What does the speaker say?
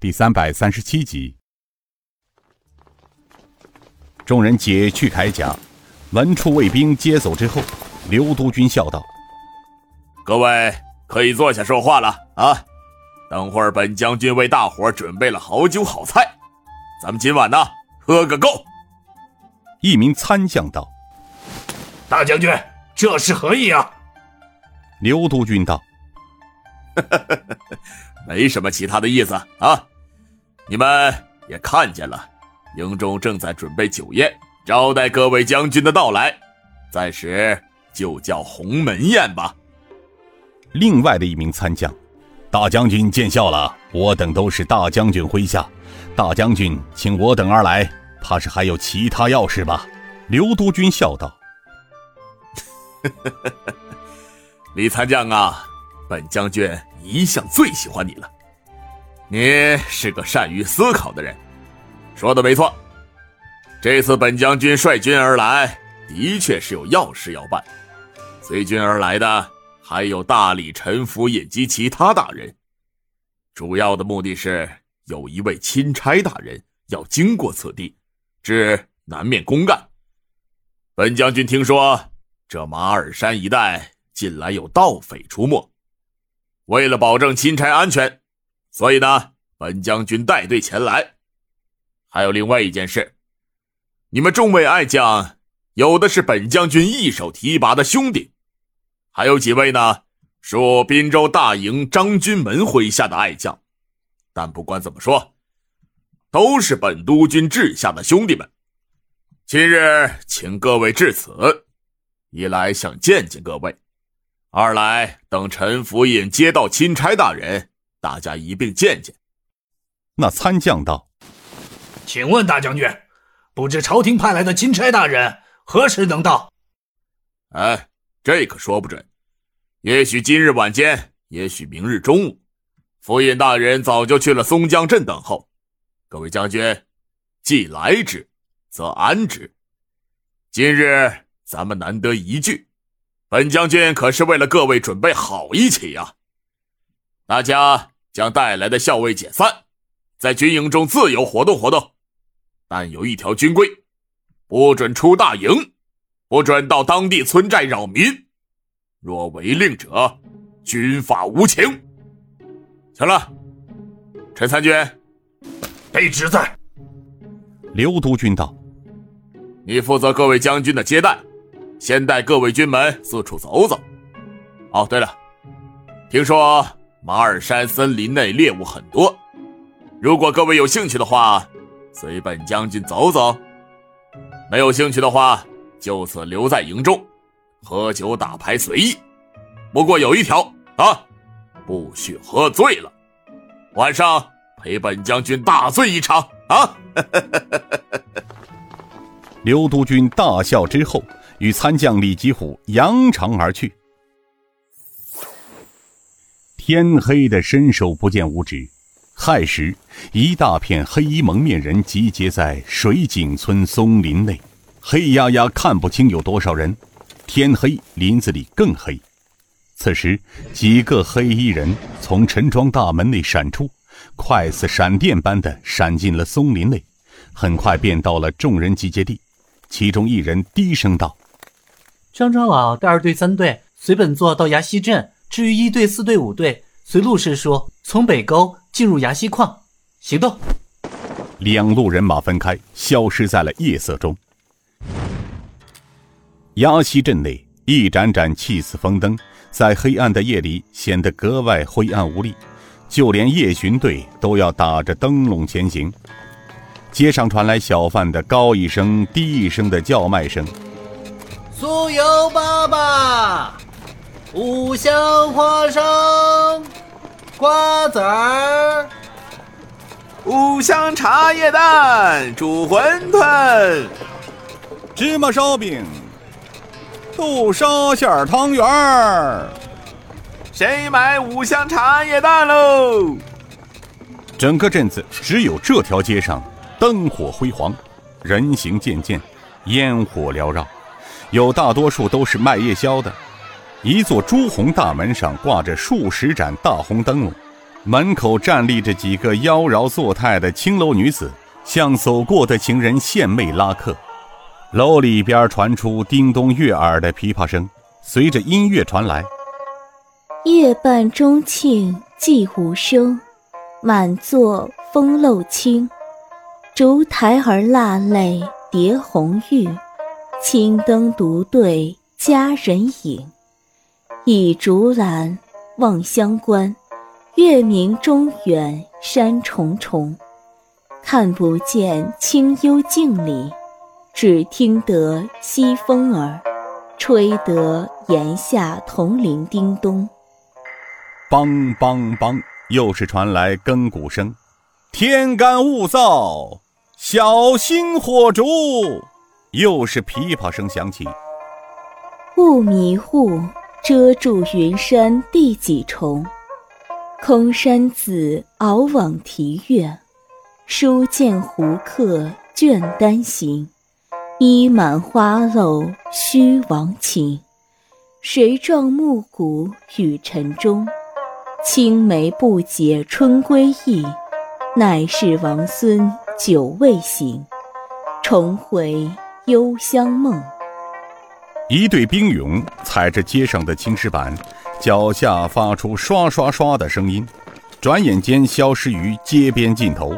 第三百三十七集。众人解去铠甲，文处卫兵接走之后，刘督军笑道：“各位可以坐下说话了啊！等会儿本将军为大伙准备了好酒好菜，咱们今晚呢喝个够。”一名参将道：“大将军，这是何意啊？”刘督军道：“ 没什么其他的意思啊，你们也看见了。”营中正在准备酒宴，招待各位将军的到来，暂时就叫鸿门宴吧。另外的一名参将，大将军见笑了，我等都是大将军麾下，大将军请我等而来，怕是还有其他要事吧？刘督军笑道：“ 李参将啊，本将军一向最喜欢你了，你是个善于思考的人。”说的没错，这次本将军率军而来，的确是有要事要办。随军而来的还有大理陈府尹及其他大人，主要的目的是有一位钦差大人要经过此地，至南面公干。本将军听说这马尔山一带近来有盗匪出没，为了保证钦差安全，所以呢，本将军带队前来。还有另外一件事，你们众位爱将，有的是本将军一手提拔的兄弟，还有几位呢，属滨州大营张军门麾下的爱将。但不管怎么说，都是本督军治下的兄弟们。今日请各位至此，一来想见见各位，二来等陈府尹接到钦差大人，大家一并见见。那参将道。请问大将军，不知朝廷派来的钦差大人何时能到？哎，这可说不准，也许今日晚间，也许明日中午。府尹大人早就去了松江镇等候。各位将军，既来之，则安之。今日咱们难得一聚，本将军可是为了各位准备好一起呀。大家将带来的校尉解散，在军营中自由活动活动。但有一条军规，不准出大营，不准到当地村寨扰民。若违令者，军法无情。行了，陈参军，卑职在。刘督军道：“你负责各位将军的接待，先带各位军门四处走走。哦，对了，听说马尔山森林内猎物很多，如果各位有兴趣的话。”随本将军走走，没有兴趣的话，就此留在营中，喝酒打牌随意。不过有一条啊，不许喝醉了。晚上陪本将军大醉一场啊！刘督军大笑之后，与参将李吉虎扬长而去。天黑的伸手不见五指。亥时，一大片黑衣蒙面人集结在水井村松林内，黑压压看不清有多少人。天黑，林子里更黑。此时，几个黑衣人从陈庄大门内闪出，快似闪电般的闪进了松林内，很快便到了众人集结地。其中一人低声道：“张长老带二队、三队随本座到崖西镇。至于一队、四队、五队，随陆师说从北沟。”进入崖西矿，行动。两路人马分开，消失在了夜色中。崖西镇内，一盏盏气死风灯，在黑暗的夜里显得格外灰暗无力，就连夜巡队都要打着灯笼前行。街上传来小贩的高一声低一声的叫卖声：“酥油粑粑，五香花生。”瓜子儿，五香茶叶蛋，煮馄饨，芝麻烧饼，豆沙馅儿汤圆儿。谁买五香茶叶蛋喽？整个镇子只有这条街上灯火辉煌，人行渐渐，烟火缭绕，有大多数都是卖夜宵的。一座朱红大门上挂着数十盏大红灯笼，门口站立着几个妖娆作态的青楼女子，向走过的行人献媚拉客。楼里边传出叮咚悦耳的琵琶声，随着音乐传来。夜半钟磬寂无声，满座风漏清。烛台儿蜡泪叠红玉，青灯独对佳人影。倚竹栏望乡关。月明中远山重重，看不见清幽镜里，只听得西风儿吹得檐下铜铃叮咚。梆梆梆，又是传来更鼓声。天干物燥，小心火烛。又是琵琶声响起。雾迷雾遮住云山第几重？空山子敖往啼月，书见胡客倦单行。衣满花楼须王情，谁撞暮鼓与晨钟？青梅不解春归意，奈是王孙久未醒，重回幽香梦。一队兵俑踩着街上的青石板。脚下发出刷刷刷的声音，转眼间消失于街边尽头。